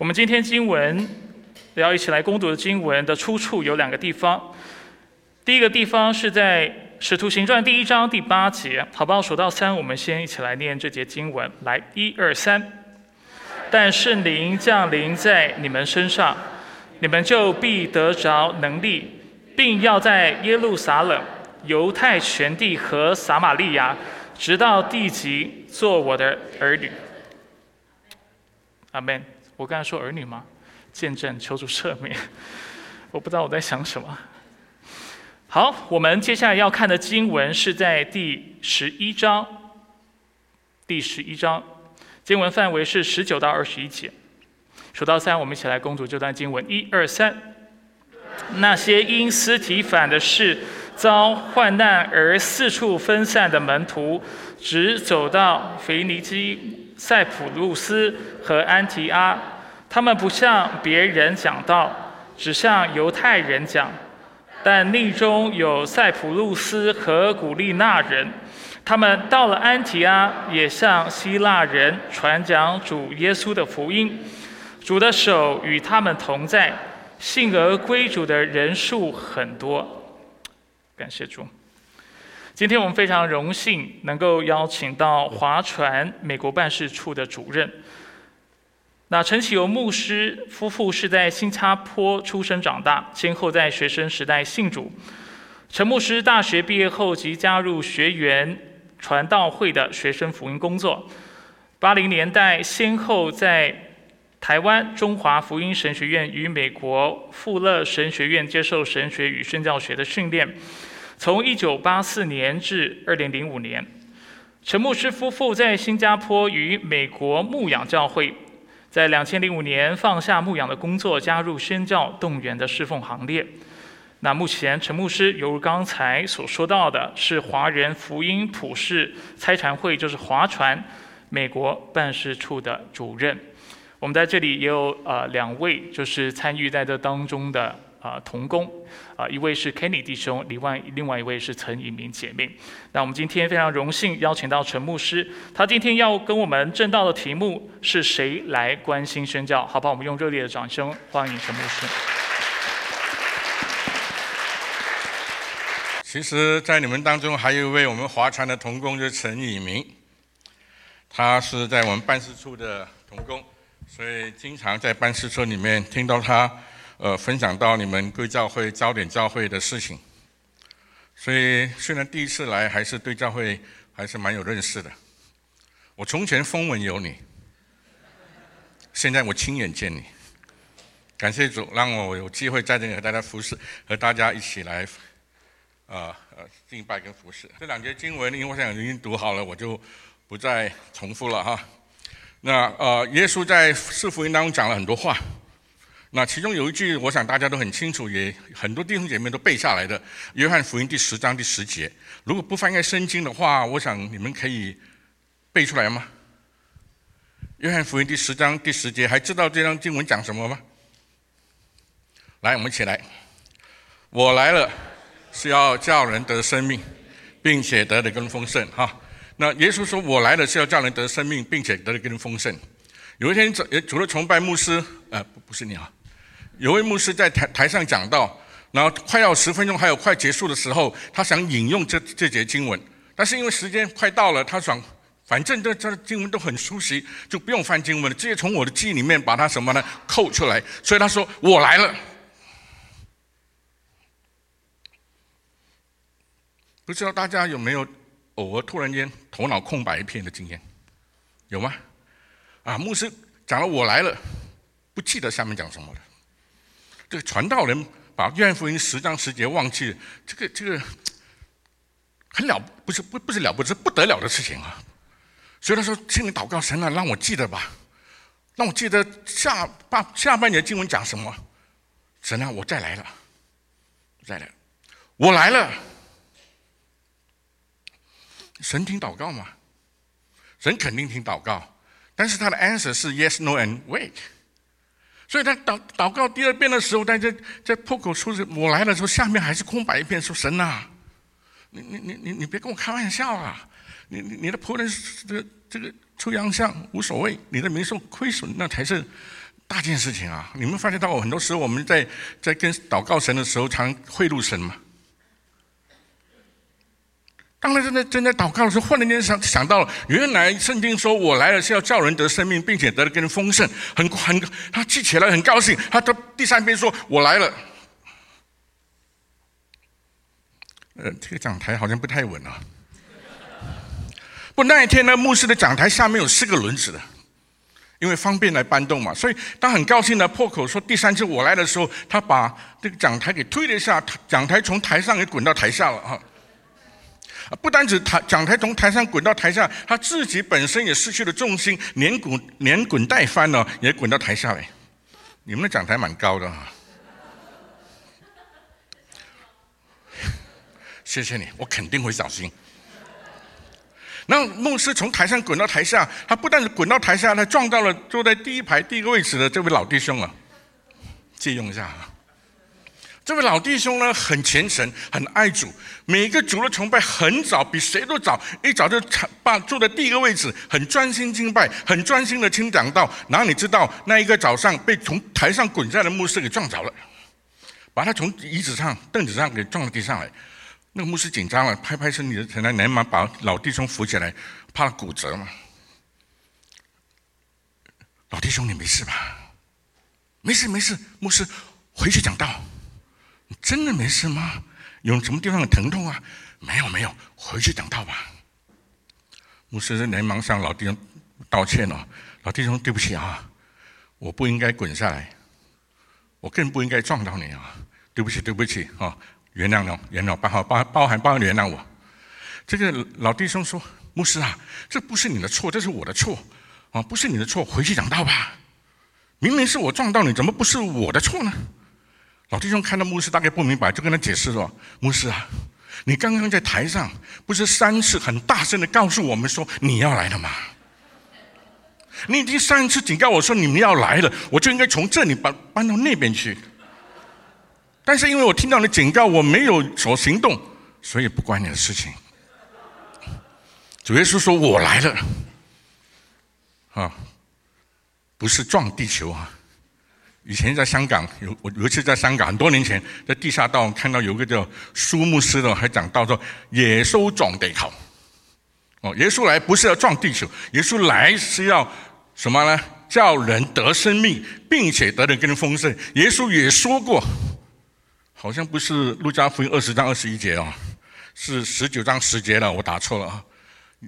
我们今天经文要一起来攻读的经文的出处有两个地方。第一个地方是在《使徒行传》第一章第八节，好不好？数到三，我们先一起来念这节经文。来，一二三。但圣灵降临在你们身上，你们就必得着能力，并要在耶路撒冷、犹太全地和撒玛利亚，直到地极，做我的儿女。阿门。我刚才说儿女吗？见证，求主赦免。我不知道我在想什么。好，我们接下来要看的经文是在第十一章。第十一章经文范围是十九到二十一节。数到三，我们一起来攻读这段经文。一二三。那些因私提反的事遭患难而四处分散的门徒，只走到腓尼基。塞浦路斯和安提阿，他们不向别人讲道，只向犹太人讲。但内中有塞浦路斯和古利纳人，他们到了安提阿，也向希腊人传讲主耶稣的福音。主的手与他们同在，信而归主的人数很多。感谢主。今天我们非常荣幸能够邀请到划船美国办事处的主任。那陈启游牧师夫妇是在新加坡出生长大，先后在学生时代信主。陈牧师大学毕业后即加入学员传道会的学生福音工作。八零年代先后在台湾中华福音神学院与美国富勒神学院接受神学与宣教学的训练。从一九八四年至二零零五年，陈牧师夫妇在新加坡与美国牧养教会，在两千零五年放下牧养的工作，加入宣教动员的侍奉行列。那目前陈牧师犹如刚才所说到的，是华人福音普世差传会，就是华传美国办事处的主任。我们在这里也有呃两位，就是参与在这当中的。啊，同工，啊，一位是 Kenny 弟兄，另外另外一位是陈以明姐妹。那我们今天非常荣幸邀请到陈牧师，他今天要跟我们正道的题目是谁来关心宣教？好吧，我们用热烈的掌声欢迎陈牧师。其实，在你们当中还有一位我们华传的同工，就是陈以明，他是在我们办事处的同工，所以经常在办事处里面听到他。呃，分享到你们贵教会焦点教会的事情，所以虽然第一次来，还是对教会还是蛮有认识的。我从前风闻有你，现在我亲眼见你，感谢主让我有机会在这里和大家服侍，和大家一起来，呃呃敬拜跟服侍。这两节经文，因为我想已经读好了，我就不再重复了哈。那呃，耶稣在四福音当中讲了很多话。那其中有一句，我想大家都很清楚，也很多弟兄姐妹都背下来的，《约翰福音》第十章第十节。如果不翻开圣经的话，我想你们可以背出来吗？《约翰福音》第十章第十节，还知道这张经文讲什么吗？来，我们一起来。我来了，是要叫人得生命，并且得的更丰盛。哈，那耶稣说：“我来了，是要叫人得生命，并且得的更丰盛。”有一天，除了崇拜牧师，呃，不是你啊。有位牧师在台台上讲到，然后快要十分钟，还有快结束的时候，他想引用这这节经文，但是因为时间快到了，他想反正这这经文都很熟悉，就不用翻经文了，直接从我的记忆里面把它什么呢扣出来。所以他说：“我来了。”不知道大家有没有偶尔突然间头脑空白一片的经验？有吗？啊，牧师讲了“我来了”，不记得下面讲什么了。这个传道人把约翰福音十章十节忘记，这个这个很了不是不不是了不是不得了的事情啊！所以他说：“请你祷告神啊，让我记得吧，让我记得下半下半年经文讲什么。神啊，我再来了，再来，我来了。神听祷告吗？神肯定听祷告，但是他的 answer 是 yes no and wait。”所以他祷祷告第二遍的时候，在在在破口出我来的时候，下面还是空白一片，说神呐，你你你你你别跟我开玩笑啊！你你你的仆人这个这个出洋相无所谓，你的民受亏损那才是大件事情啊！你们发现到很多时候我们在在跟祷告神的时候，常贿赂神嘛。当然，正在正在祷告的时候，忽然间想想到了，原来圣经说我来了是要叫人得生命，并且得的更丰盛。很很，他记起来很高兴。他到第三遍说：“我来了。”呃，这个讲台好像不太稳啊。不，那一天呢，牧师的讲台下面有四个轮子的，因为方便来搬动嘛。所以他很高兴的破口说：“第三次我来的时候，他把这个讲台给推了一下，讲台从台上给滚到台下了哈。”不单止台讲台从台上滚到台下，他自己本身也失去了重心，连滚连滚带翻呢，也滚到台下来。你们的讲台蛮高的哈，谢谢你，我肯定会小心。那牧师从台上滚到台下，他不但是滚到台下，他撞到了坐在第一排第一个位置的这位老弟兄啊，借用一下啊。这位老弟兄呢，很虔诚，很爱主，每个主的崇拜很早，比谁都早，一早就把坐在第一个位置，很专心敬拜，很专心的听讲道。然后你知道，那一个早上被从台上滚下来的牧师给撞着了，把他从椅子上、凳子上给撞到地上来。那个牧师紧张了，拍拍身体的才来，连忙把老弟兄扶起来，怕骨折嘛。老弟兄，你没事吧？没事，没事，牧师回去讲道。真的没事吗？有什么地方有疼痛啊？没有没有，回去讲道吧。牧师连忙向老弟兄道歉了。老弟兄，对不起啊，我不应该滚下来，我更不应该撞到你啊！对不起，对不起啊！原谅了，原谅，包含包包含包含原谅我。这个老弟兄说：“牧师啊，这不是你的错，这是我的错啊，不是你的错，回去讲道吧。明明是我撞到你，怎么不是我的错呢？”老弟兄看到牧师大概不明白，就跟他解释说：“牧师啊，你刚刚在台上不是三次很大声的告诉我们说你要来了吗？你已经三次警告我说你们要来了，我就应该从这里搬搬到那边去。但是因为我听到你警告，我没有所行动，所以不关你的事情。主耶稣说我来了，啊，不是撞地球啊。”以前在香港有我有一次在香港很多年前在地下道看到有个叫苏牧师的还讲到说耶稣撞地球，哦，耶稣来不是要撞地球，耶稣来是要什么呢？叫人得生命，并且得的更丰盛。耶稣也说过，好像不是路加福音二十章二十一节哦，是十九章十节了，我打错了啊。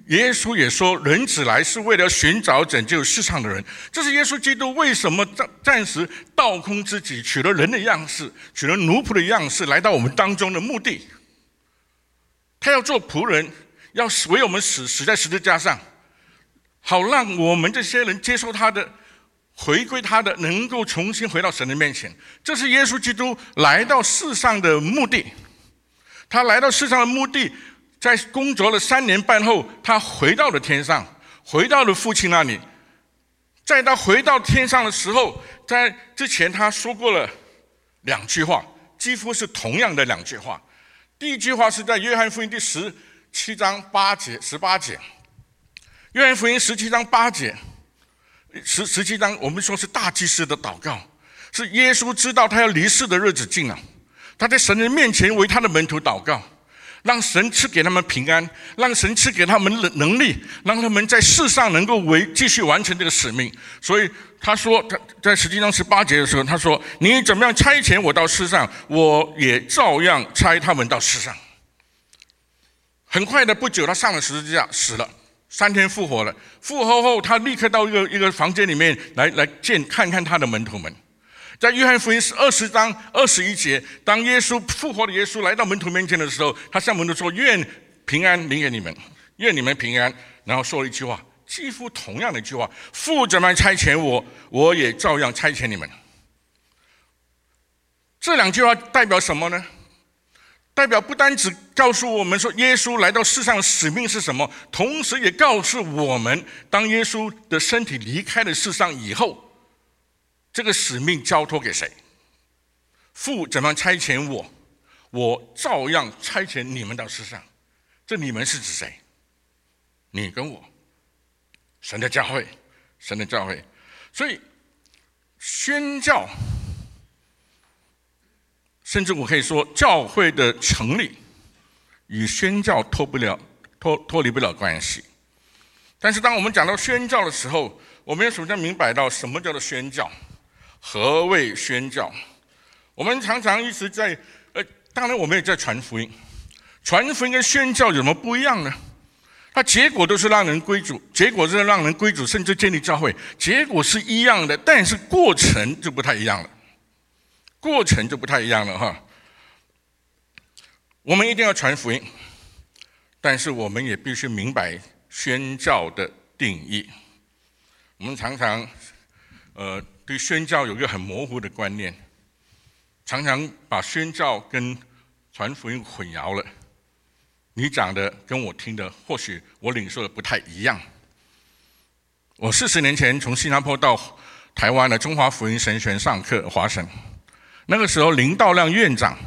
耶稣也说：“人子来是为了寻找拯救世上的人。”这是耶稣基督为什么暂暂时倒空自己，取了人的样式，取了奴仆的样式，来到我们当中的目的。他要做仆人，要为我们死，死在十字架上，好让我们这些人接受他的，回归他的，能够重新回到神的面前。这是耶稣基督来到世上的目的。他来到世上的目的。在工作了三年半后，他回到了天上，回到了父亲那里。在他回到天上的时候，在之前他说过了两句话，几乎是同样的两句话。第一句话是在约翰福音第十七章八节、十八节。约翰福音十七章八节，十十七章我们说是大祭司的祷告，是耶稣知道他要离世的日子近了，他在神人面前为他的门徒祷告。让神赐给他们平安，让神赐给他们能能力，让他们在世上能够为继续完成这个使命。所以他说，他在实际上十八节的时候，他说：“你怎么样差遣我到世上，我也照样差他们到世上。”很快的，不久他上了十字架，死了，三天复活了。复活后，他立刻到一个一个房间里面来来见看看他的门徒们。在约翰福音是二十章二十一节，当耶稣复活的耶稣来到门徒面前的时候，他向门徒说：“愿平安临给你们，愿你们平安。”然后说了一句话，几乎同样的一句话：“父怎么差遣我，我也照样差遣你们。”这两句话代表什么呢？代表不单只告诉我们说耶稣来到世上的使命是什么，同时也告诉我们，当耶稣的身体离开了世上以后。这个使命交托给谁？父怎么差遣我，我照样差遣你们到世上。这你们是指谁？你跟我，神的教会，神的教会。所以，宣教，甚至我可以说，教会的成立与宣教脱不了脱脱离不了关系。但是，当我们讲到宣教的时候，我们要首先明白到什么叫做宣教，何谓宣教？我们常常一直在呃，当然我们也在传福音，传福音跟宣教有什么不一样呢？它结果都是让人归主，结果是让人归主，甚至建立教会，结果是一样的，但是过程就不太一样了，过程就不太一样了哈。我们一定要传福音，但是我们也必须明白宣教的定义。我们常常，呃，对宣教有一个很模糊的观念，常常把宣教跟传福音混淆了。你讲的跟我听的，或许我领受的不太一样。我四十年前从新加坡到台湾的中华福音神学上课，华神，那个时候林道亮院长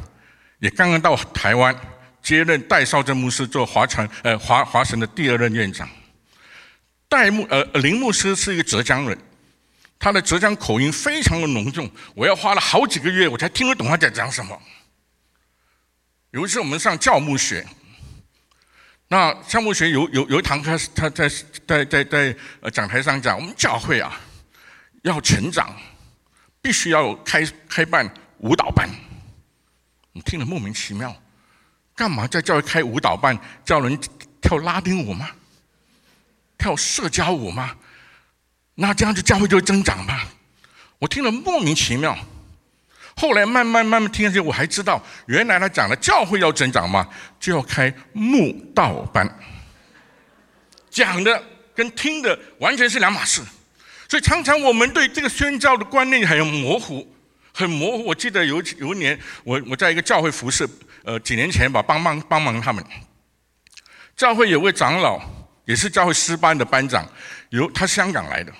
也刚刚到台湾接任戴少正牧师做华传呃华华神的第二任院长。戴牧呃林牧师是一个浙江人，他的浙江口音非常的浓重，我要花了好几个月我才听得懂他在讲什么。有一次我们上教牧学，那教牧学有有有一堂课，他在在在在呃讲台上讲，我们教会啊要成长，必须要开开办舞蹈班。你听了莫名其妙，干嘛在教会开舞蹈班，叫人跳拉丁舞吗？跳社交舞吗？那这样子教会就会增长吗？我听了莫名其妙。后来慢慢慢慢听下去，我还知道，原来他讲的教会要增长嘛，就要开慕道班。讲的跟听的完全是两码事，所以常常我们对这个宣教的观念很模糊，很模糊。我记得有有一年，我我在一个教会服侍，呃，几年前吧，帮忙帮忙他们，教会有位长老。也是教会师班的班长，由他香港来的。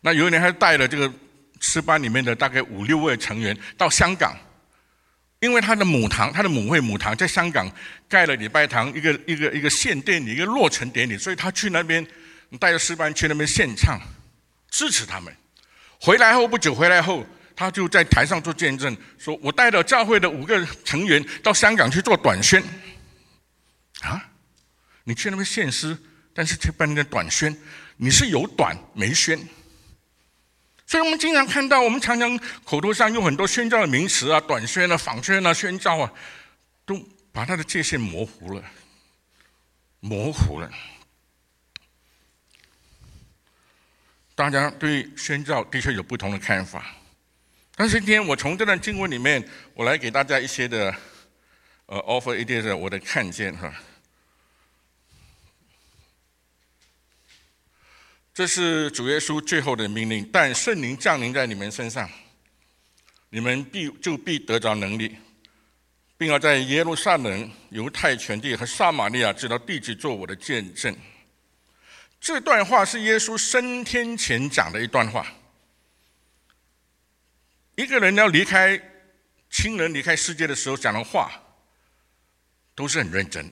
那有一年，他带了这个诗班里面的大概五六位成员到香港，因为他的母堂，他的母会母堂在香港盖了礼拜堂，一个一个一个献殿礼，一个落成典礼，所以他去那边带着诗班去那边献唱，支持他们。回来后不久，回来后他就在台上做见证，说我带着教会的五个成员到香港去做短宣。啊，你去那边献诗？但是却办那个短宣，你是有短没宣，所以我们经常看到，我们常常口头上用很多宣教的名词啊，短宣啊、访宣啊、宣教啊，都把它的界限模糊了，模糊了。大家对宣教的确有不同的看法，但是今天我从这段经文里面，我来给大家一些的，呃，offer 一点的我的看见哈。这是主耶稣最后的命令，但圣灵降临在你们身上，你们必就必得着能力，并要在耶路撒冷、犹太全地和撒玛利亚直到地极做我的见证。这段话是耶稣升天前讲的一段话。一个人要离开亲人、离开世界的时候讲的话，都是很认真。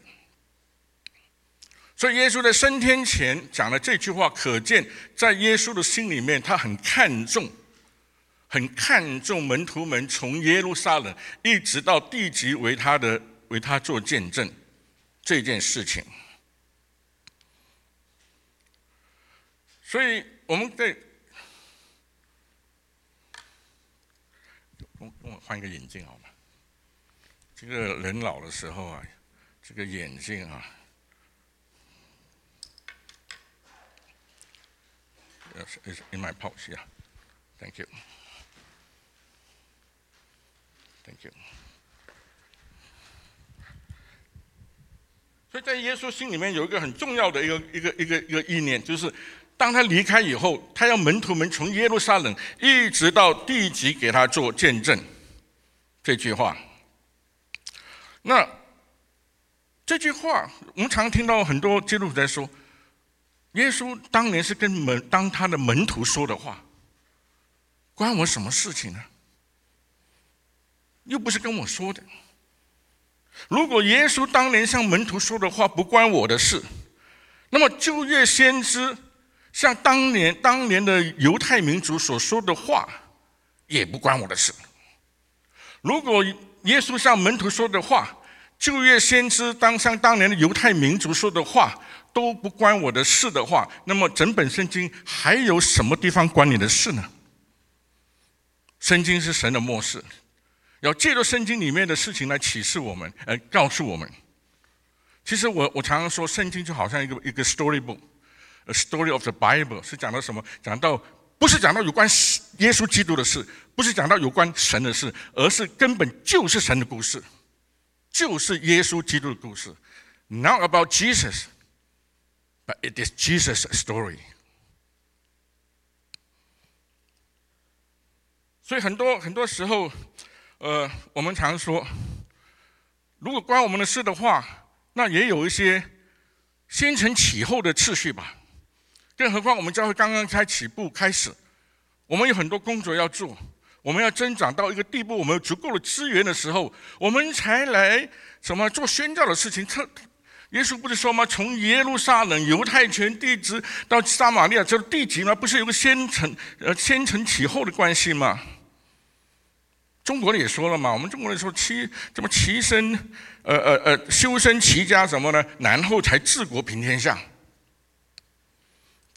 所以耶稣在升天前讲了这句话，可见在耶稣的心里面，他很看重、很看重门徒们从耶路撒冷一直到地极为他的、为他做见证这件事情。所以我们在，我我换一个眼镜好吗？这个人老的时候啊，这个眼镜啊。Is in my pouch. Yeah. Thank you. Thank you. 所以在耶稣心里面有一个很重要的一个一个一个一个意念，就是当他离开以后，他要门徒们从耶路撒冷一直到地极给他做见证。这句话，那这句话我们常听到很多基督徒在说。耶稣当年是跟门当他的门徒说的话，关我什么事情呢？又不是跟我说的。如果耶稣当年向门徒说的话不关我的事，那么旧约先知像当年当年的犹太民族所说的话，也不关我的事。如果耶稣向门徒说的话，旧约先知当像当年的犹太民族说的话都不关我的事的话，那么整本圣经还有什么地方关你的事呢？圣经是神的末世，要借着圣经里面的事情来启示我们，呃，告诉我们。其实我我常常说，圣经就好像一个一个 story book，a story of the Bible，是讲到什么？讲到不是讲到有关耶稣基督的事，不是讲到有关神的事，而是根本就是神的故事，就是耶稣基督的故事。Not about Jesus, but it is Jesus' story. 所以很多很多时候，呃，我们常说，如果关我们的事的话，那也有一些先承启后的次序吧。更何况我们教会刚刚才起步开始，我们有很多工作要做，我们要增长到一个地步，我们有足够的资源的时候，我们才来什么做宣教的事情。特耶稣不是说吗？从耶路撒冷、犹太全地直到撒玛利亚，这地级吗？不是有个先承呃先承其后的关系吗？中国的也说了嘛，我们中国人说齐怎么齐身，呃呃呃修身齐家什么呢？然后才治国平天下。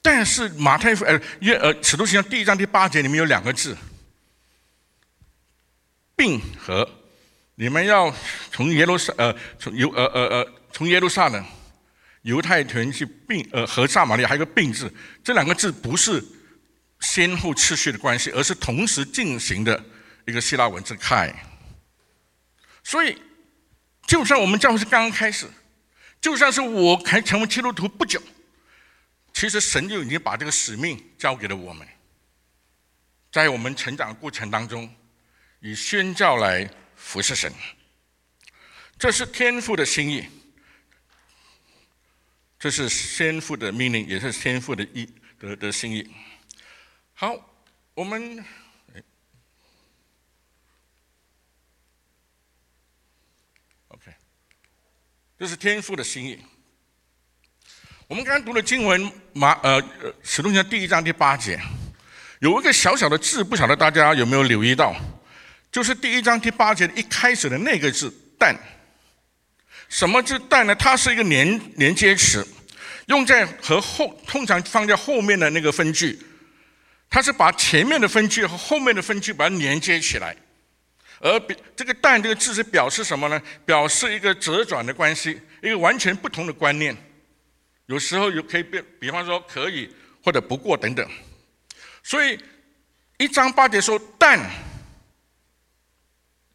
但是马太福呃约呃使徒行传第一章第八节里面有两个字，并和你们要从耶路撒呃从犹呃呃呃从耶路撒冷犹太屯去并呃和撒玛利亚还有个并字，这两个字不是先后次序的关系，而是同时进行的。一个希腊文字“开”，所以就算我们教会是刚刚开始，就算是我还成为基督徒不久，其实神就已经把这个使命交给了我们，在我们成长的过程当中，以宣教来服侍神，这是天父的心意，这是天父的命令，也是天父的意的的心意。好，我们，OK，。这是天父的心意。我们刚刚读的经文马呃使徒行传第一章第八节，有一个小小的字，不晓得大家有没有留意到？就是第一章第八节一开始的那个字“但”。什么是“但”呢？它是一个连连接词，用在和后通常放在后面的那个分句，它是把前面的分句和后面的分句把它连接起来。而比这个“但”这个字是表示什么呢？表示一个折转的关系，一个完全不同的观念。有时候有可以比，比方说可以或者不过等等。所以一章八节说“但”，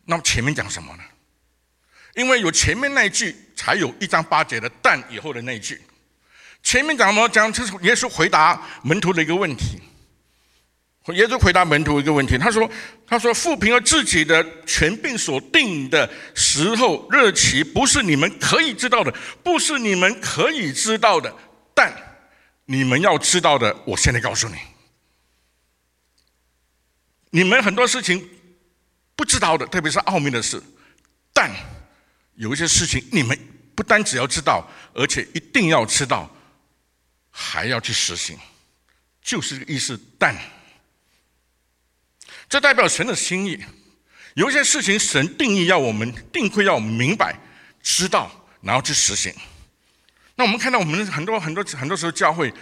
那么前面讲什么呢？因为有前面那一句，才有一章八节的“但”以后的那一句。前面讲什么？讲这是耶稣回答门徒的一个问题。耶稣回答门徒一个问题，他说：“他说，复平了自己的权柄所定的时候日期，不是你们可以知道的，不是你们可以知道的。但你们要知道的，我现在告诉你，你们很多事情不知道的，特别是奥秘的事。但有一些事情，你们不单只要知道，而且一定要知道，还要去实行，就是个意思。但。”这代表神的心意，有一些事情神定义要我们定会要明白、知道，然后去实行。那我们看到我们很多很多很多时候教会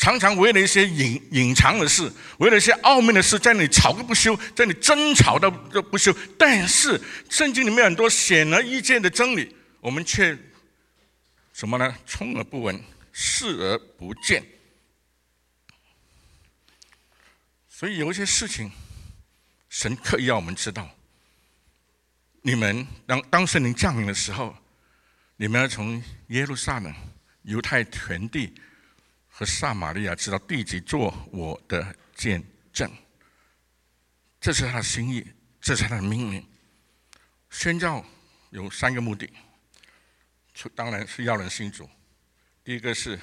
常常为了一些隐隐藏的事，为了一些奥秘的事，在那里吵个不休，在那里争吵到都不休。但是圣经里面很多显而易见的真理，我们却什么呢？充耳不闻，视而不见。所以有一些事情。神刻意要我们知道，你们当当圣灵降临的时候，你们要从耶路撒冷、犹太全地和撒玛利亚，直到地极，做我的见证。这是他的心意，这是他的命令。宣教有三个目的，当然是要人信主。第一个是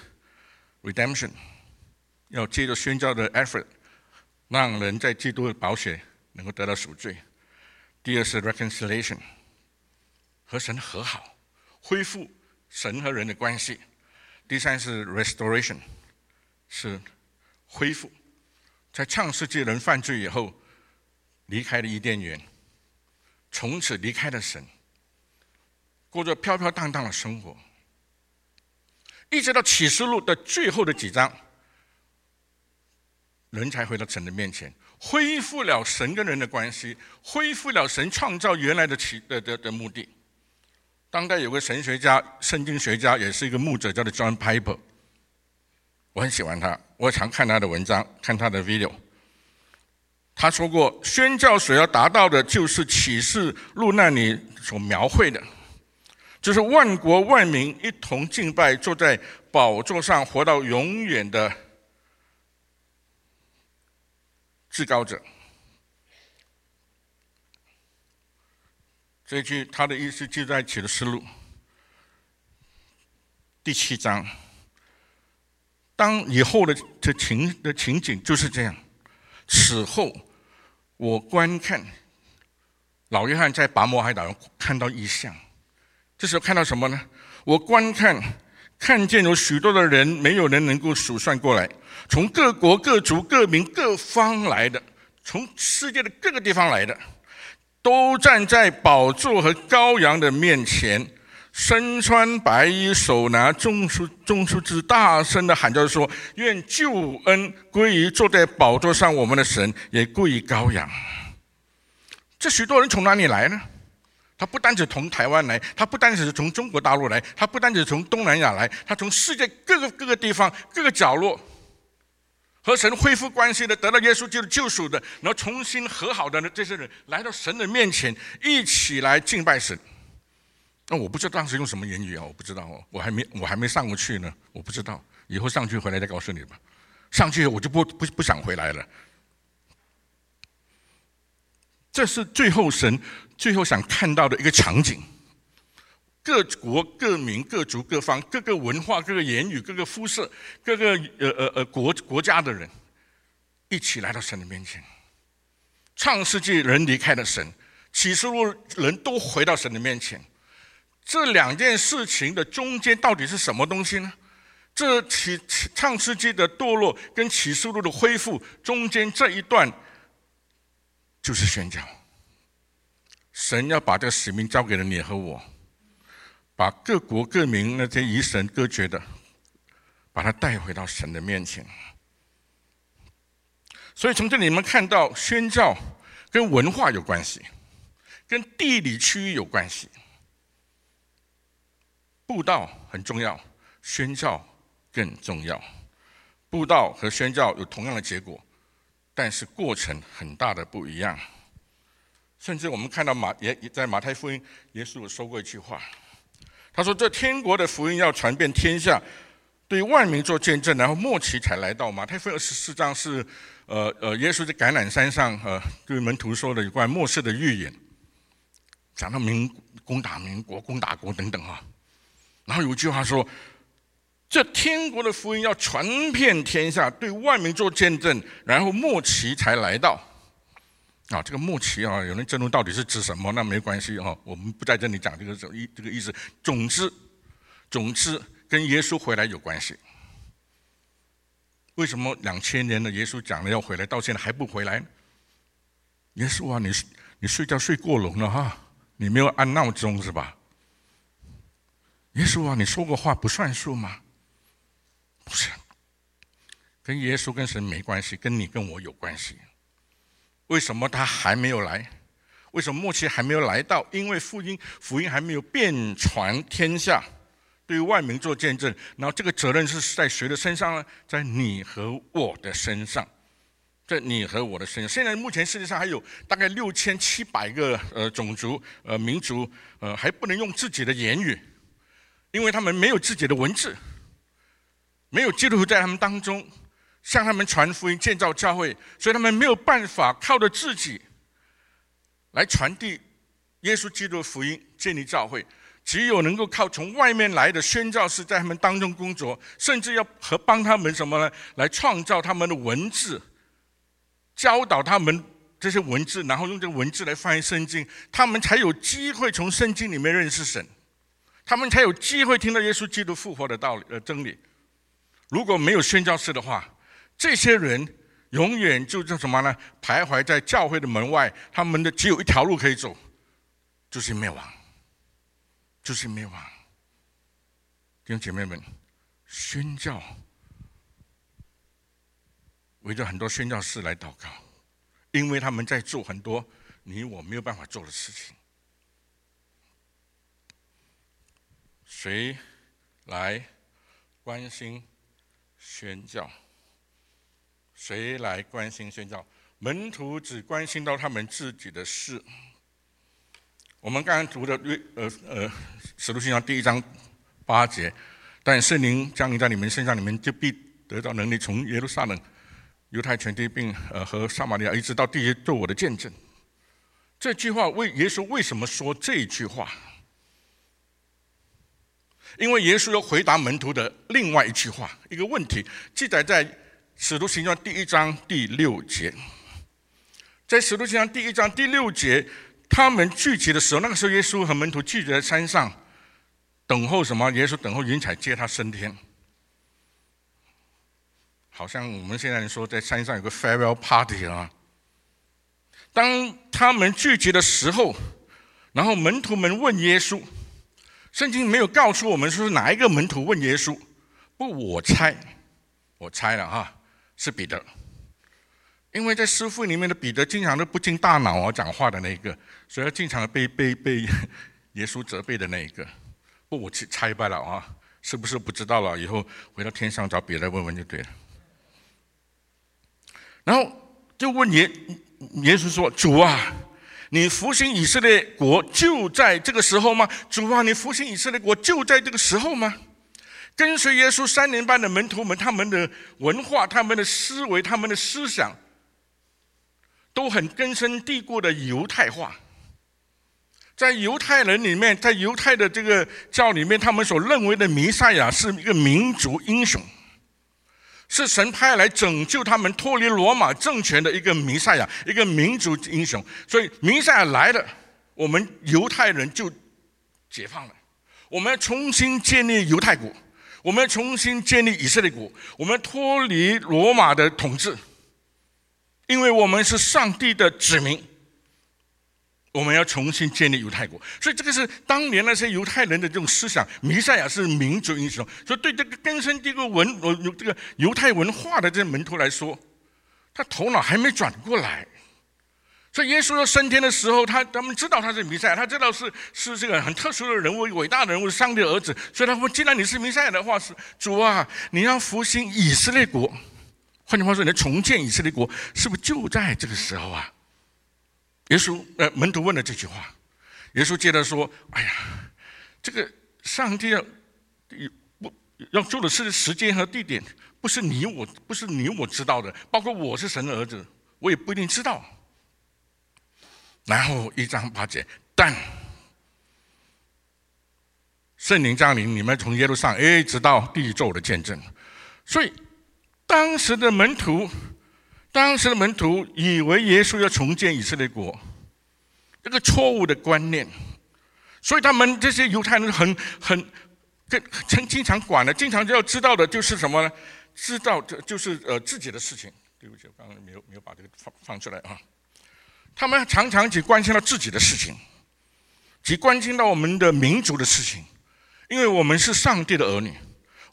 redemption，要借着宣教的 effort，让人在基督的保险。能够得到赎罪。第二是 reconciliation，和神和好，恢复神和人的关系。第三是 restoration，是恢复。在创世纪人犯罪以后，离开了伊甸园，从此离开了神，过着飘飘荡荡的生活，一直到启示录的最后的几章，人才回到神的面前，恢复了神跟人的关系，恢复了神创造原来的起的的的目的。当代有个神学家、圣经学家，也是一个牧者，叫做 John Piper。我很喜欢他，我常看他的文章，看他的 video。他说过，宣教所要达到的，就是启示录那里所描绘的，就是万国万民一同敬拜坐在宝座上活到永远的至高者。这句他的意思就在启示录第七章。当以后的这情的情景就是这样。此后，我观看老约翰在拔摩海岛上看到异象。这时候看到什么呢？我观看看见有许多的人，没有人能够数算过来，从各国各族各民各方来的，从世界的各个地方来的。都站在宝座和羔羊的面前，身穿白衣，手拿中书中书之，大声的喊叫说：“愿救恩归于坐在宝座上我们的神，也归于羔羊。”这许多人从哪里来呢？他不单只从台湾来，他不单只是从中国大陆来，他不单只从东南亚来，他从世界各个各个地方、各个角落。和神恢复关系的，得到耶稣基督救赎的，然后重新和好的这些人，来到神的面前，一起来敬拜神。那我不知道当时用什么言语啊？我不知道，我还没我还没上过去呢，我不知道。以后上去回来再告诉你吧。上去我就不不不想回来了。这是最后神最后想看到的一个场景。各国各民各族各方各个文化各个言语各个肤色各个呃呃呃国国家的人，一起来到神的面前。创世纪人离开了神，启示录人都回到神的面前。这两件事情的中间到底是什么东西呢？这起创世纪的堕落跟启示录的恢复中间这一段，就是宣教。神要把这个使命交给了你和我。把各国各民那些与神隔绝的，把他带回到神的面前。所以从这里面看到，宣教跟文化有关系，跟地理区域有关系。布道很重要，宣教更重要。布道和宣教有同样的结果，但是过程很大的不一样。甚至我们看到马也在马太福音，耶稣说过一句话。他说：“这天国的福音要传遍天下，对万民做见证，然后末期才来到。”马太福音二十四章是，呃呃，耶稣在橄榄山上呃对门徒说的有关末世的预言，讲到民攻打民国、攻打国等等啊。然后有一句话说：“这天国的福音要传遍天下，对万民做见证，然后末期才来到。”啊，这个末期啊，有人争论到底是指什么？那没关系哈，我们不在这里讲这个意这个意思。总之，总之跟耶稣回来有关系。为什么两千年的耶稣讲了要回来，到现在还不回来？耶稣啊，你你睡觉睡过笼了哈，你没有按闹钟是吧？耶稣啊，你说过话不算数吗？不是，跟耶稣跟神没关系，跟你跟我有关系。为什么他还没有来？为什么末期还没有来到？因为福音福音还没有遍传天下，对万民做见证。然后这个责任是在谁的身上呢？在你和我的身上，在你和我的身上。现在目前世界上还有大概六千七百个呃种族呃民族呃还不能用自己的言语，因为他们没有自己的文字，没有基督徒在他们当中。向他们传福音、建造教会，所以他们没有办法靠着自己来传递耶稣基督的福音、建立教会。只有能够靠从外面来的宣教士在他们当中工作，甚至要和帮他们什么呢？来创造他们的文字，教导他们这些文字，然后用这个文字来翻译圣经，他们才有机会从圣经里面认识神，他们才有机会听到耶稣基督复活的道理、呃真理。如果没有宣教士的话，这些人永远就叫什么呢？徘徊在教会的门外，他们的只有一条路可以走，就是灭亡，就是灭亡。弟兄姐妹们，宣教围着很多宣教士来祷告，因为他们在做很多你我没有办法做的事情。谁来关心宣教？谁来关心宣教？门徒只关心到他们自己的事。我们刚刚读的约呃呃使徒行传第一章八节，但圣灵降临在你们身上，你们就必得到能力，从耶路撒冷、犹太全地，并呃和撒玛利亚一直到地极做我的见证。这句话为耶稣为什么说这句话？因为耶稣要回答门徒的另外一句话，一个问题，记载在。使徒行传第一章第六节，在使徒行传第一章第六节，他们聚集的时候，那个时候耶稣和门徒聚集在山上，等候什么？耶稣等候云彩接他升天。好像我们现在说在山上有个 farewell party 啊。当他们聚集的时候，然后门徒们问耶稣，圣经没有告诉我们说是哪一个门徒问耶稣，不，我猜，我猜了哈。是彼得，因为在师傅里面的彼得经常都不经大脑啊讲话的那一个，所以经常被被被耶稣责备的那一个。不，我去猜罢了啊，是不是不知道了？以后回到天上找彼得问问就对了。然后就问耶耶稣说：“主啊，你复兴以色列国就在这个时候吗？主啊，你复兴以色列国就在这个时候吗？”跟随耶稣三年半的门徒们，他们的文化、他们的思维、他们的思想，都很根深蒂固的犹太化。在犹太人里面，在犹太的这个教里面，他们所认为的弥赛亚是一个民族英雄，是神派来拯救他们脱离罗马政权的一个弥赛亚，一个民族英雄。所以弥赛亚来了，我们犹太人就解放了，我们要重新建立犹太国。我们要重新建立以色列国，我们脱离罗马的统治，因为我们是上帝的子民。我们要重新建立犹太国，所以这个是当年那些犹太人的这种思想。弥赛亚是民族英雄，所以对这个根深蒂固文呃这个犹太文化的这些门徒来说，他头脑还没转过来。所以耶稣要升天的时候，他他们知道他是弥赛亚，他知道是是这个很特殊的人物，伟大的人物，上帝的儿子。所以他说：“既然你是弥赛亚的话，是主啊，你要复兴以色列国。换句话说，你要重建以色列国，是不是就在这个时候啊？”耶稣呃门徒问了这句话，耶稣接着说：“哎呀，这个上帝要不要做的是时间和地点，不是你我不是你我知道的，包括我是神的儿子，我也不一定知道。”然后一章八节，但圣灵降临，你们从耶路撒冷一直到地做的见证。所以当时的门徒，当时的门徒以为耶稣要重建以色列国，这个错误的观念。所以他们这些犹太人很很跟曾经常管的，经常就要知道的就是什么呢？知道这就是呃自己的事情。对不起，我刚刚没有没有把这个放放出来啊。他们常常只关心到自己的事情，只关心到我们的民族的事情，因为我们是上帝的儿女，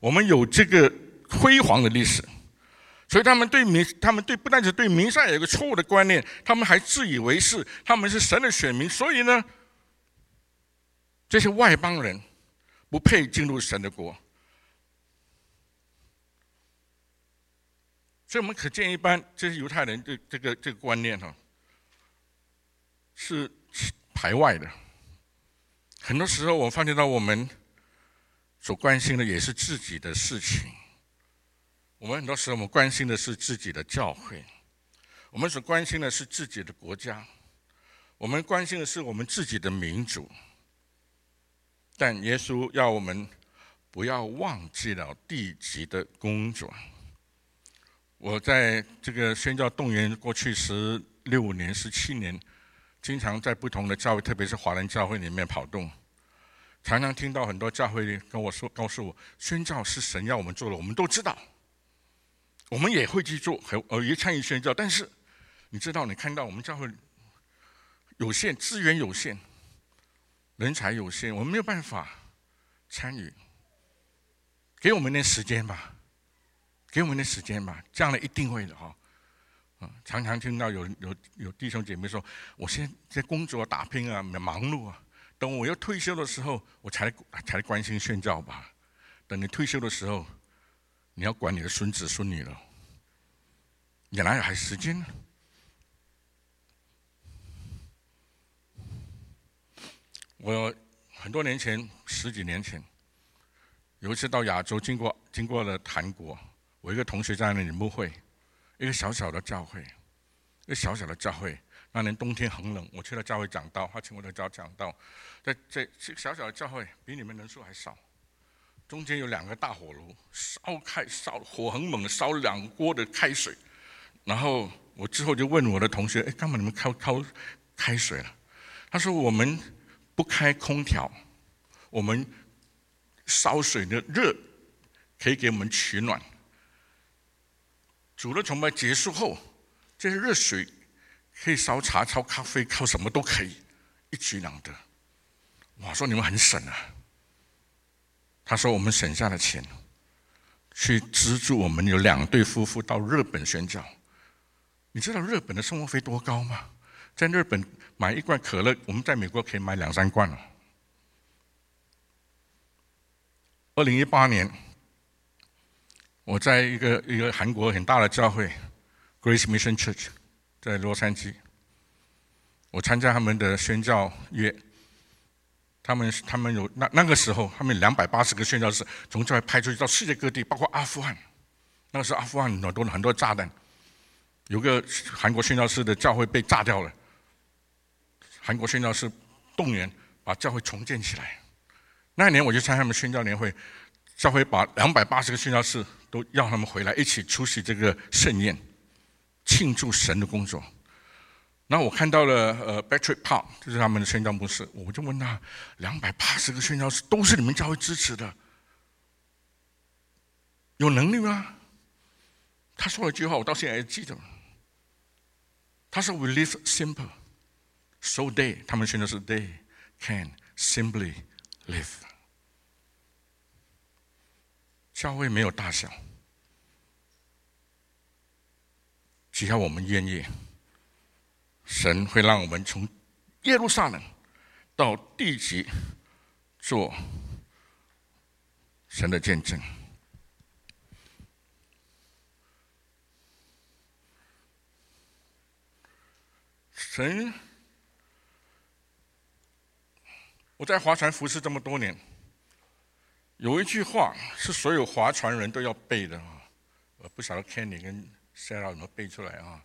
我们有这个辉煌的历史，所以他们对民，他们对不但是对弥赛有一个错误的观念，他们还自以为是，他们是神的选民，所以呢，这些外邦人不配进入神的国，所以我们可见一般这些犹太人这这个这个观念哈。是排外的。很多时候，我发觉到我们所关心的也是自己的事情。我们很多时候，我们关心的是自己的教会，我们所关心的是自己的国家，我们关心的是我们自己的民族。但耶稣要我们不要忘记了地级的工作。我在这个宣教动员过去十六年、十七年。经常在不同的教会，特别是华人教会里面跑动，常常听到很多教会跟我说、告诉我，宣教是神要我们做的，我们都知道，我们也会去做，和呃也参与宣教，但是你知道，你看到我们教会有限，资源有限，人才有限，我们没有办法参与。给我们点时间吧，给我们点时间吧，这样的一定会的哈。啊，常常听到有有有弟兄姐妹说，我现在在工作打拼啊，忙碌啊，等我要退休的时候，我才才关心宣教吧。等你退休的时候，你要管你的孙子孙女了，你哪有还时间呢？我很多年前，十几年前，有一次到亚洲，经过经过了韩国，我一个同学在那里牧会，一个小小的教会，一个小小的教会。那年冬天很冷，我去了教会讲道，他请我的教讲道，在在这小小的教会，比你们人数还少。中间有两个大火炉，烧开烧火很猛，烧两锅的开水。然后我之后就问我的同学：“哎，干嘛你们开开开水了？”他说：“我们不开空调，我们烧水的热可以给我们取暖。主的崇拜结束后，这些热水可以烧茶、烧咖啡、烧什么都可以，一举两得。”我说：“你们很省啊。”他说：“我们省下的钱，去资助我们有两对夫妇到日本宣教。你知道日本的生活费多高吗？在日本买一罐可乐，我们在美国可以买两三罐了。”二零一八年，我在一个一个韩国很大的教会 ——Grace Mission Church，在洛杉矶，我参加他们的宣教月。他们他们有那那个时候，他们两百八十个宣教士从这儿派出去到世界各地，包括阿富汗。那个时候阿富汗很多很多炸弹，有个韩国宣教士的教会被炸掉了。韩国宣教士动员把教会重建起来。那一年我就参加他们宣教年会，教会把两百八十个宣教士都要他们回来一起出席这个盛宴，庆祝神的工作。然后我看到了，呃，Patrick Park，就是他们的宣教牧师，我就问他，两百八十个宣教士都是你们教会支持的，有能力吗？他说了一句话，我到现在还记得。他说：“We live simple, so they，他们宣教是 they can simply live。教会没有大小，只要我们愿意。”神会让我们从耶路撒冷到地极做神的见证。神，我在划船服侍这么多年，有一句话是所有划船人都要背的啊！我不晓得 Kenny 跟 Sarah 怎么背出来啊？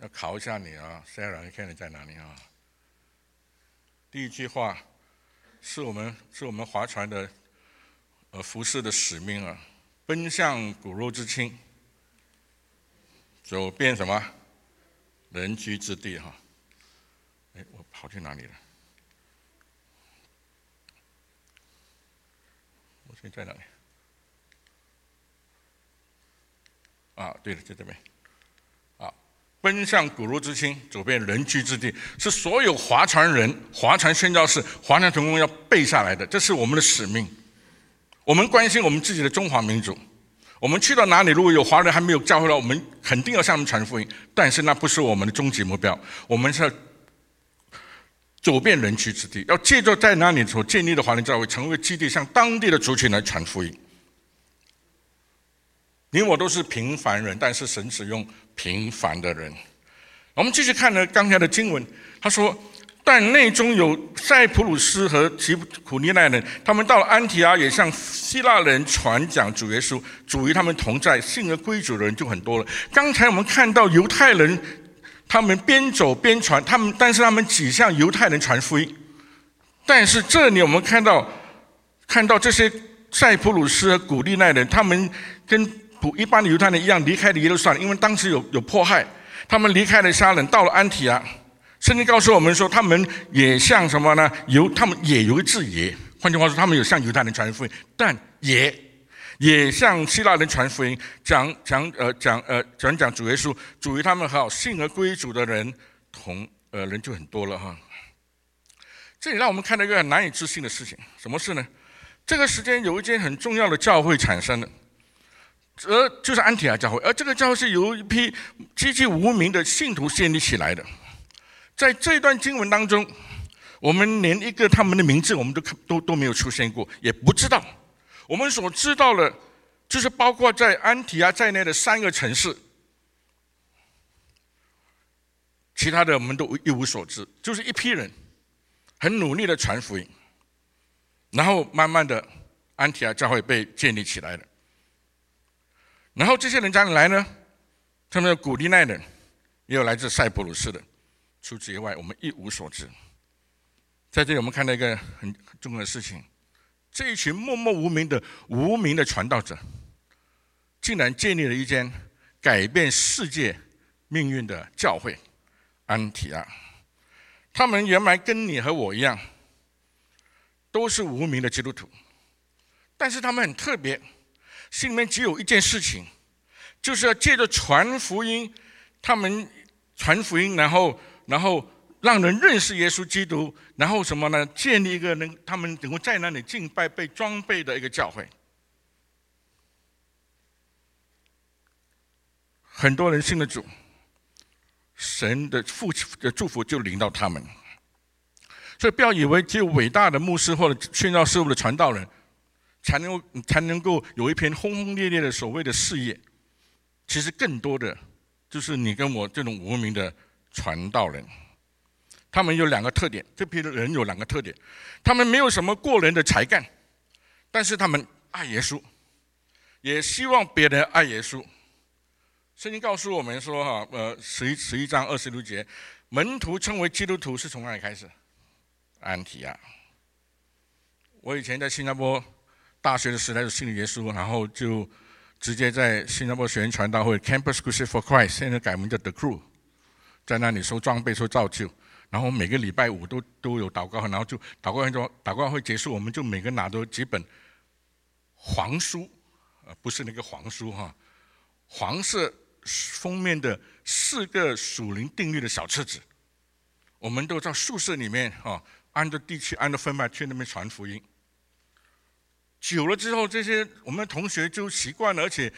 要考一下你啊，Sarah，你看你在哪里啊？第一句话是我们是我们划船的呃服饰的使命啊，奔向骨肉之亲，走遍什么人居之地哈？哎，我跑去哪里了？我现在在哪里？啊，对了，在这边。啊奔向古路之亲，走遍人居之地，是所有划船人、划船宣教士、划船成功要背下来的。这是我们的使命。我们关心我们自己的中华民族。我们去到哪里，如果有华人还没有教会了，我们肯定要向他们传福音。但是那不是我们的终极目标。我们是要走遍人区之地，要借着在那里所建立的华人教会成为基地，向当地的族群来传福音。你我都是平凡人，但是神使用平凡的人。我们继续看呢，刚才的经文，他说：“但内中有塞浦路斯和吉普尼奈人，他们到了安提阿，也向希腊人传讲主耶稣，主与他们同在，信而归主的人就很多了。刚才我们看到犹太人，他们边走边传，他们但是他们只向犹太人传福音。但是这里我们看到，看到这些塞浦路斯和古利奈人，他们跟不一般的犹太人一样离开了耶路撒冷，因为当时有有迫害，他们离开了沙冷，到了安提阿。圣经告诉我们说，他们也像什么呢？犹他们也有一字也，换句话说，他们有向犹太人传福音，但也也向希腊人传福音，讲讲呃讲呃讲讲主耶稣，主于他们好，信而归主的人同呃人就很多了哈。这里让我们看到一个很难以置信的事情，什么事呢？这个时间有一间很重要的教会产生了，而就是安提亚教会，而这个教会是由一批极其无名的信徒建立起来的。在这段经文当中，我们连一个他们的名字我们都都都没有出现过，也不知道。我们所知道的，就是包括在安提亚在内的三个城市，其他的我们都一无所知。就是一批人很努力的传福音，然后慢慢的安提亚教会被建立起来了。然后这些人哪里来呢？他们有古利奈人，也有来自塞浦路斯的。除此以外，我们一无所知。在这里，我们看到一个很重要的事情：这一群默默无名的无名的传道者，竟然建立了一间改变世界命运的教会——安提亚。他们原来跟你和我一样，都是无名的基督徒，但是他们很特别，心里面只有一件事情，就是要借着传福音，他们传福音，然后。然后让人认识耶稣基督，然后什么呢？建立一个能他们能够在那里敬拜、被装备的一个教会。很多人信了主，神的父的祝福就临到他们。所以不要以为只有伟大的牧师或者宣教事务的传道人，才能够才能够有一篇轰轰烈烈的所谓的事业。其实更多的就是你跟我这种无名的。传道人，他们有两个特点。这批人有两个特点，他们没有什么过人的才干，但是他们爱耶稣，也希望别人爱耶稣。圣经告诉我们说，哈，呃，十一十一章二十六节，门徒称为基督徒是从哪里开始？安提亚。我以前在新加坡大学的时代是信耶稣，然后就直接在新加坡学院传道会 Campus Crusade for Christ，现在改名叫 The Crew。在那里收装备、收造就，然后每个礼拜五都都有祷告，然后就祷告完之后，祷告会结束，我们就每个拿着几本黄书，呃，不是那个黄书哈，黄色封面的四个属灵定律的小册子，我们都在宿舍里面哈，按照地区、按照分派去那边传福音。久了之后，这些我们同学就习惯了，而且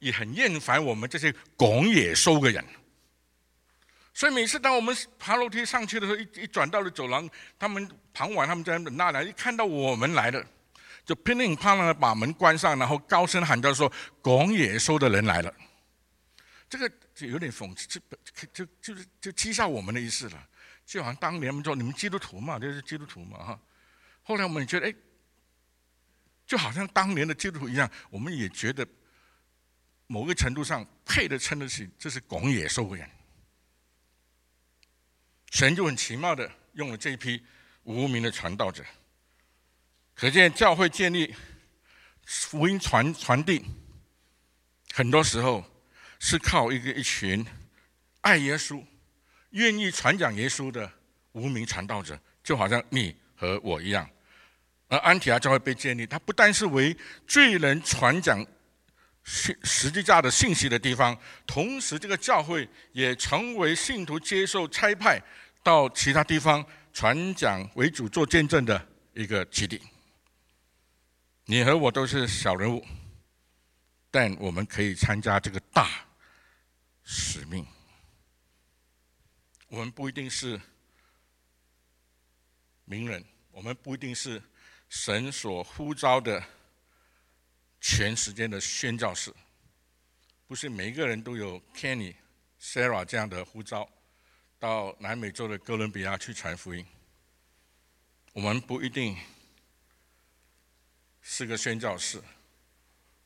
也很厌烦我们这些拱野收的人。所以每次当我们爬楼梯上去的时候，一一转到了走廊，他们傍晚他们在那来，一看到我们来了，就乒铃啪啷的把门关上，然后高声喊叫说：“拱野收的人来了。”这个就有点讽刺，就就就是就讥笑我们的意思了。就好像当年我们说你们基督徒嘛，就是基督徒嘛哈。后来我们觉得，哎，就好像当年的基督徒一样，我们也觉得某个程度上配得称得起这是拱野收的人。神就很奇妙的用了这一批无名的传道者，可见教会建立、福音传传递，很多时候是靠一个一群爱耶稣、愿意传讲耶稣的无名传道者，就好像你和我一样。而安提阿教会被建立，它不单是为罪人传讲实实际价的信息的地方，同时这个教会也成为信徒接受差派。到其他地方传讲为主做见证的一个基地。你和我都是小人物，但我们可以参加这个大使命。我们不一定是名人，我们不一定是神所呼召的全时间的宣教士，不是每一个人都有 Kenny、Sarah 这样的呼召。到南美洲的哥伦比亚去传福音，我们不一定是个宣教士，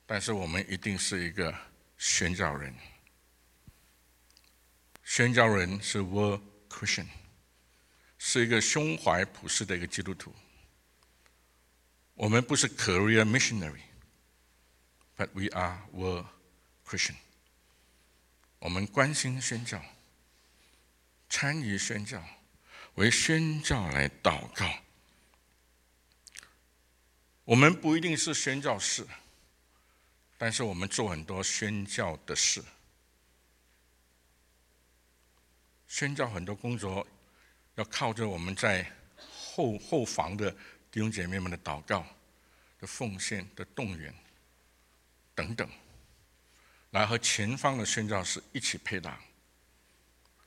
但是我们一定是一个宣教人。宣教人是 World Christian，是一个胸怀普世的一个基督徒。我们不是 Career Missionary But we are World Christian。我们关心宣教。参与宣教，为宣教来祷告。我们不一定是宣教士，但是我们做很多宣教的事，宣教很多工作要靠着我们在后后房的弟兄姐妹们的祷告、的奉献、的动员等等，来和前方的宣教士一起配搭。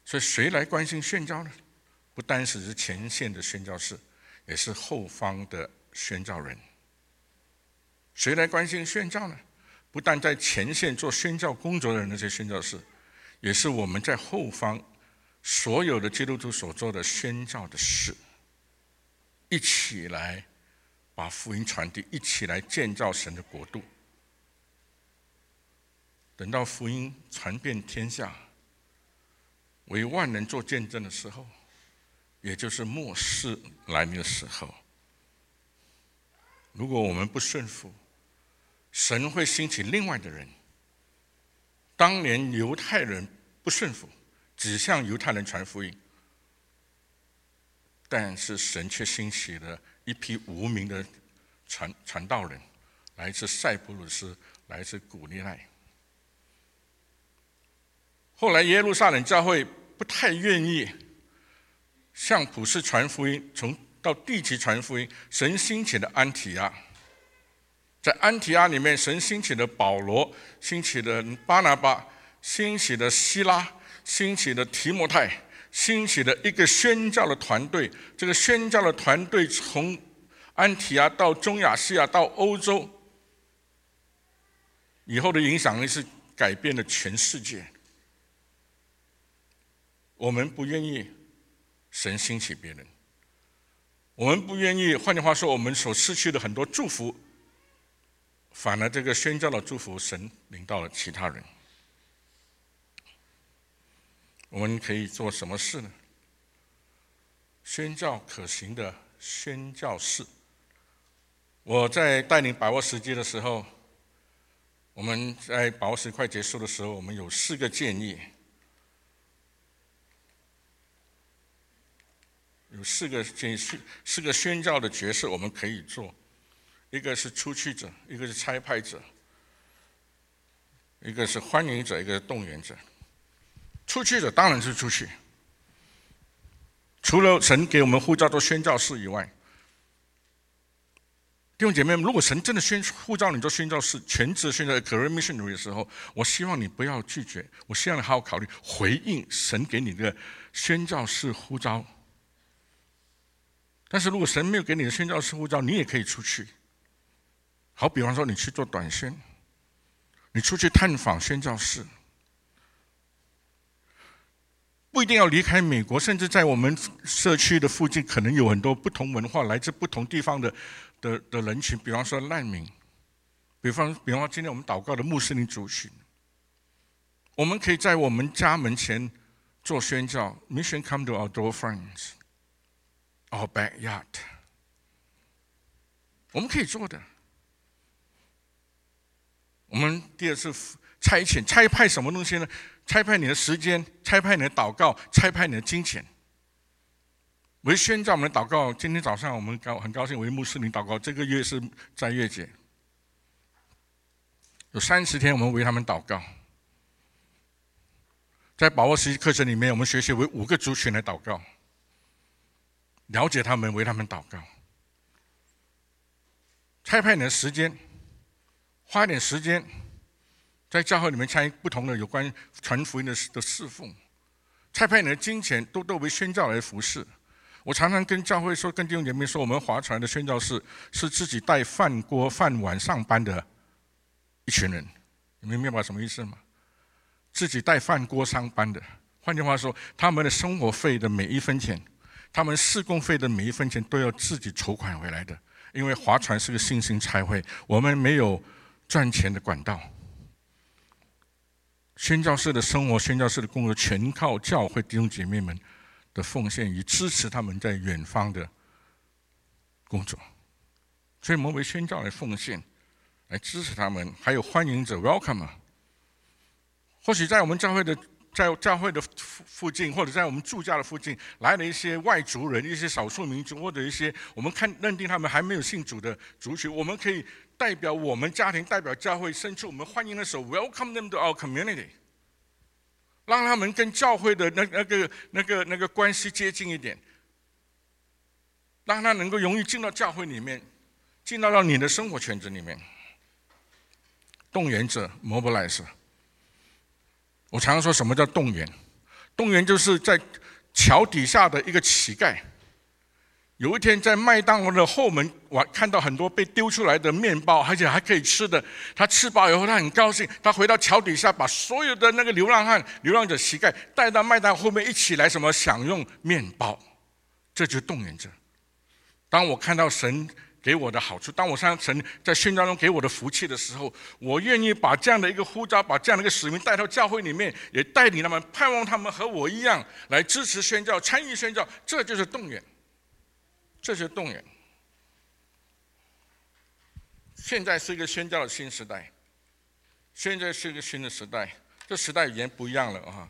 所以，谁来关心宣教呢？不单只是前线的宣教士，也是后方的宣教人。谁来关心宣教呢？不但在前线做宣教工作的人，那些宣教士，也是我们在后方所有的基督徒所做的宣教的事，一起来把福音传递，一起来建造神的国度。等到福音传遍天下，为万人做见证的时候，也就是末世来临的时候，如果我们不顺服，神会兴起另外的人。当年犹太人不顺服，只向犹太人传福音，但是神却兴起了一批无名的传传道人，来自塞浦路斯，来自古利奈。后来耶路撒冷教会不太愿意向普世传福音，从到地级传福音，神兴起的安提亚。在安提阿里面，神兴起的保罗，兴起的巴拿巴，兴起的希拉，兴起的提摩太，兴起的一个宣教的团队。这个宣教的团队从安提阿到中亚西亚到欧洲，以后的影响力是改变了全世界。我们不愿意神兴起别人，我们不愿意，换句话说，我们所失去的很多祝福。反而，这个宣教的祝福，神领到了其他人。我们可以做什么事呢？宣教可行的宣教士。我在带领把握时机的时候，我们在把握时快结束的时候，我们有四个建议，有四个建议，四个宣教的角色，我们可以做。一个是出去者，一个是差派者，一个是欢迎者，一个是动员者。出去者当然是出去，除了神给我们呼召做宣教士以外，弟兄姐妹们，如果神真的宣呼召你做宣教士、全职宣教 career mission 的时候，我希望你不要拒绝，我希望你好好考虑回应神给你的宣教士呼召。但是如果神没有给你的宣教士呼召，你也可以出去。好，比方说你去做短宣，你出去探访宣教士，不一定要离开美国，甚至在我们社区的附近，可能有很多不同文化、来自不同地方的的的人群。比方说难民，比方比方说今天我们祷告的穆斯林族群，我们可以在我们家门前做宣教，Mission come to our door friends, our backyard，我们可以做的。我们第二次差遣差派什么东西呢？差派你的时间，差派你的祷告，差派你的金钱。为宣教我们的祷告。今天早上我们高很高兴为穆斯林祷告。这个月是在月节，有三十天我们为他们祷告。在把握实习课程里面，我们学习为五个族群来祷告，了解他们，为他们祷告。拆派你的时间。花点时间，在教会里面参与不同的有关传福音的的侍奉，拆派你的金钱都都为宣教来服侍。我常常跟教会说，跟弟兄姐妹说，我们划船的宣教士是自己带饭锅饭碗上班的一群人。你们明白什么意思吗？自己带饭锅上班的，换句话说，他们的生活费的每一分钱，他们施工费的每一分钱都要自己筹款回来的。因为划船是个信心差会，我们没有。赚钱的管道，宣教士的生活，宣教士的工作，全靠教会弟兄姐妹们的奉献与支持，他们在远方的工作。所以，我们为宣教来奉献，来支持他们。还有欢迎者，welcome。或许在我们教会的在教会的附附近，或者在我们住家的附近，来了一些外族人、一些少数民族，或者一些我们看认定他们还没有信主的族群，我们可以代表我们家庭、代表教会，伸出我们欢迎的手，Welcome them to our community，让他们跟教会的那那个那个那个关系接近一点，让他能够容易进到教会里面，进到到你的生活圈子里面。动员者 （mobilizer）。我常常说什么叫动员？动员就是在桥底下的一个乞丐。有一天在麦当劳的后门，我看到很多被丢出来的面包，而且还可以吃的。他吃饱以后，他很高兴。他回到桥底下，把所有的那个流浪汉、流浪者、乞丐带到麦当劳后面，一起来什么享用面包。这就是动员者。当我看到神。给我的好处，当我上神在宣教中给我的福气的时候，我愿意把这样的一个呼召，把这样的一个使命带到教会里面，也带领他们，盼望他们和我一样来支持宣教、参与宣教，这就是动员，这是动员。现在是一个宣教的新时代，现在是一个新的时代，这时代已经不一样了啊！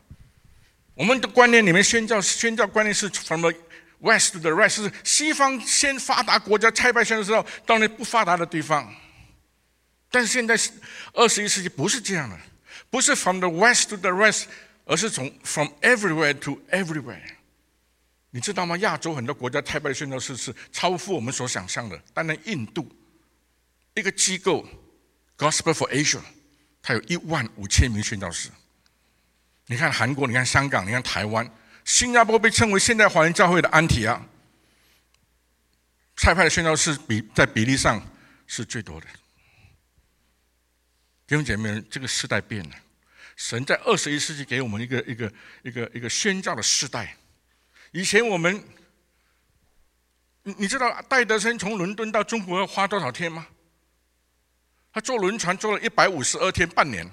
我们的观念里面，宣教宣教观念是什么？West 的 West 是西方先发达国家拆派宣的时候，到那不发达的地方。但是现在是二十一世纪，不是这样的，不是 from the West to the West，而是从 from everywhere to everywhere。你知道吗？亚洲很多国家拆派宣教士是超乎我们所想象的。单单印度一个机构 Gospel for Asia，它有一万五千名宣教士。你看韩国，你看香港，你看台湾。新加坡被称为现代华人教会的安提阿，蔡派的宣教士比在比例上是最多的。弟兄姐妹们，这个时代变了，神在二十一世纪给我们一个一个一个一个宣教的时代。以前我们，你你知道戴德生从伦敦到中国要花多少天吗？他坐轮船坐了一百五十二天，半年。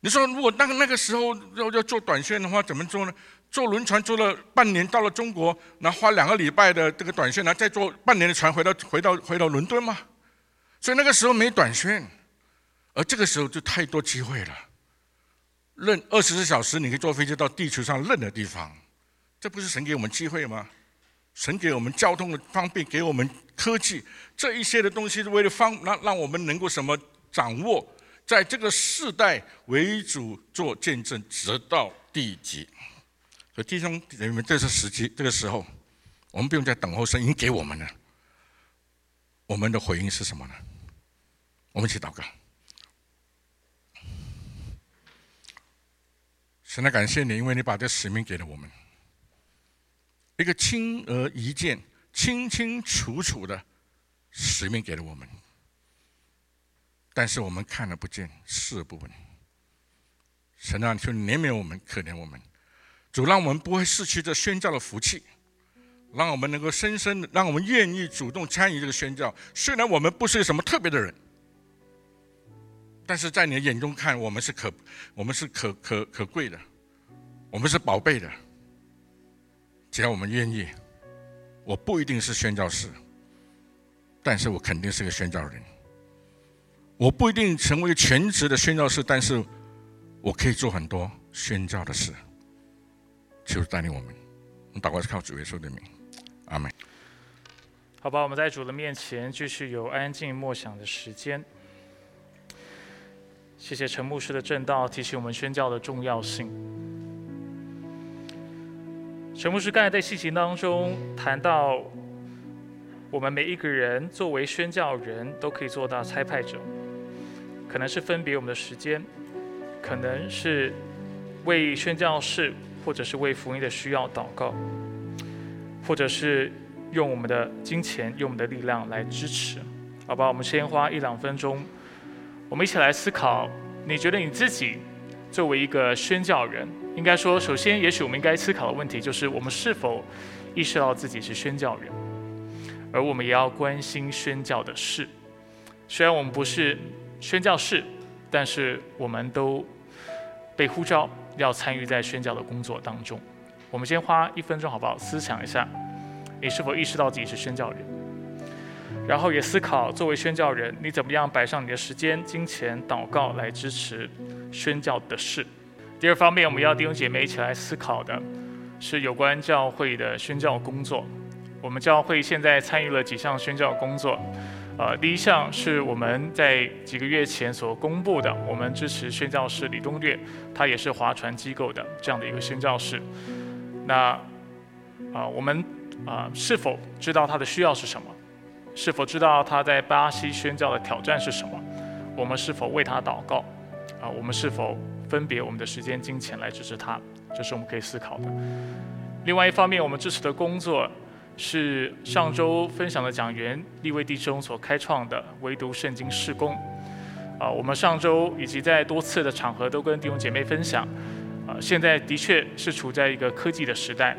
你说，如果那个那个时候要要做短线的话，怎么做呢？坐轮船坐了半年，到了中国，那花两个礼拜的这个短线，然后再坐半年的船回到回到回到伦敦吗？所以那个时候没短线，而这个时候就太多机会了。任二十四小时，你可以坐飞机到地球上任何地方，这不是神给我们机会吗？神给我们交通的方便，给我们科技，这一些的东西是为了方让让我们能够什么掌握。在这个世代为主做见证，直到地极。所以弟兄姐妹们，这是时机，这个时候，我们不用再等候神已经给我们了。我们的回应是什么呢？我们一起祷告。神来感谢你，因为你把这使命给了我们，一个轻而易见、清清楚楚的使命给了我们。但是我们看了不见，视而不闻。神啊，求怜悯我们，可怜我们，主让我们不会失去这宣教的福气，让我们能够深深的，让我们愿意主动参与这个宣教。虽然我们不是什么特别的人，但是在你的眼中看，我们是可，我们是可可可贵的，我们是宝贝的。只要我们愿意，我不一定是宣教士，但是我肯定是个宣教人。我不一定成为全职的宣教士，但是我可以做很多宣教的事。求带领我们，我们祷告是靠主耶稣的名，阿门。好吧，我们在主的面前继续有安静默想的时间。谢谢陈牧师的正道，提醒我们宣教的重要性。陈牧师刚才在信息当中谈到，我们每一个人作为宣教人都可以做到差派者。可能是分别我们的时间，可能是为宣教士或者是为福音的需要祷告，或者是用我们的金钱、用我们的力量来支持。好吧，我们先花一两分钟，我们一起来思考：你觉得你自己作为一个宣教人，应该说，首先，也许我们应该思考的问题就是：我们是否意识到自己是宣教人，而我们也要关心宣教的事。虽然我们不是。宣教士，但是我们都被呼召要参与在宣教的工作当中。我们先花一分钟好不好？思想一下，你是否意识到自己是宣教人？然后也思考，作为宣教人，你怎么样摆上你的时间、金钱、祷告来支持宣教的事？第二方面，我们要弟兄姐妹一起来思考的是有关教会的宣教工作。我们教会现在参与了几项宣教工作。呃，第一项是我们在几个月前所公布的，我们支持宣教士李东略，他也是划船机构的这样的一个宣教士。那啊，我们啊是否知道他的需要是什么？是否知道他在巴西宣教的挑战是什么？我们是否为他祷告？啊，我们是否分别我们的时间、金钱来支持他？这是我们可以思考的。另外一方面，我们支持的工作。是上周分享的讲员立位弟兄所开创的唯独圣经事工。啊，我们上周以及在多次的场合都跟弟兄姐妹分享，啊，现在的确是处在一个科技的时代，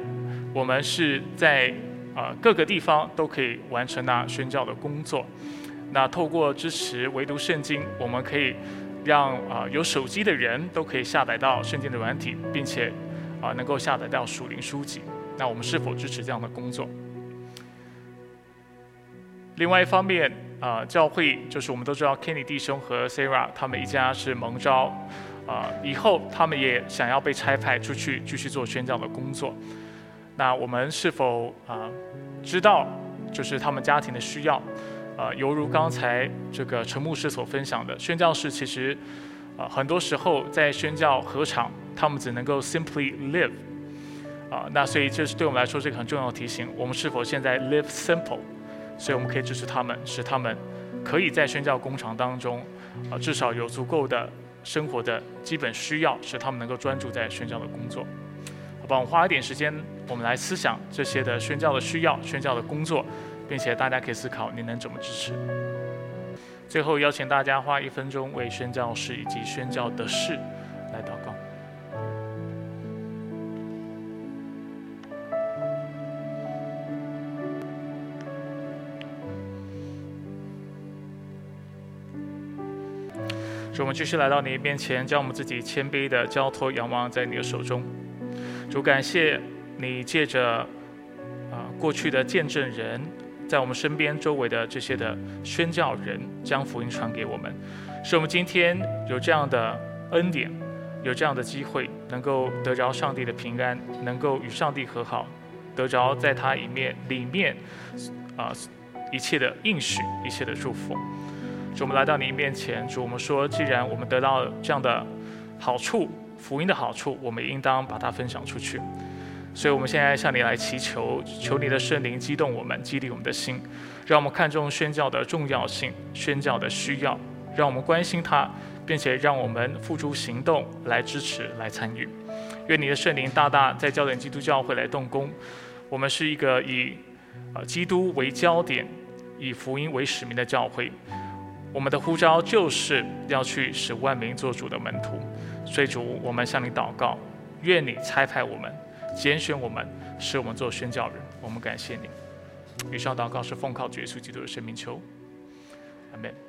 我们是在啊各个地方都可以完成那宣教的工作。那透过支持唯独圣经，我们可以让啊有手机的人都可以下载到圣经的软体，并且啊能够下载到属灵书籍。那我们是否支持这样的工作？另外一方面，啊，教会就是我们都知道，Kenny 弟兄和 Sarah 他们一家是蒙召，啊，以后他们也想要被差派出去继续做宣教的工作。那我们是否啊知道，就是他们家庭的需要？啊，犹如刚才这个陈牧师所分享的，宣教士其实啊很多时候在宣教合场，他们只能够 simply live，啊，那所以这是对我们来说是一个很重要的提醒，我们是否现在 live simple？所以我们可以支持他们，使他们可以在宣教工厂当中，啊，至少有足够的生活的基本需要，使他们能够专注在宣教的工作。好吧，我们花一点时间，我们来思想这些的宣教的需要、宣教的工作，并且大家可以思考你能怎么支持。最后邀请大家花一分钟为宣教士以及宣教的事我们继续来到你面前，将我们自己谦卑的交托、仰望在你的手中。主，感谢你借着啊过去的见证人，在我们身边周围的这些的宣教人，将福音传给我们，使我们今天有这样的恩典，有这样的机会，能够得着上帝的平安，能够与上帝和好，得着在他里面里面啊一切的应许，一切的祝福。主，我们来到你面前，主，我们说，既然我们得到这样的好处，福音的好处，我们应当把它分享出去。所以，我们现在向你来祈求，求你的圣灵激动我们，激励我们的心，让我们看重宣教的重要性，宣教的需要，让我们关心它，并且让我们付诸行动来支持、来参与。愿你的圣灵大大在焦点基督教会来动工。我们是一个以啊基督为焦点，以福音为使命的教会。我们的呼召就是要去使万民做主的门徒，所以主，我们向你祷告，愿你差派我们，拣选我们，使我们做宣教人。我们感谢你。以上祷告是奉靠耶稣基督的生命求，阿门。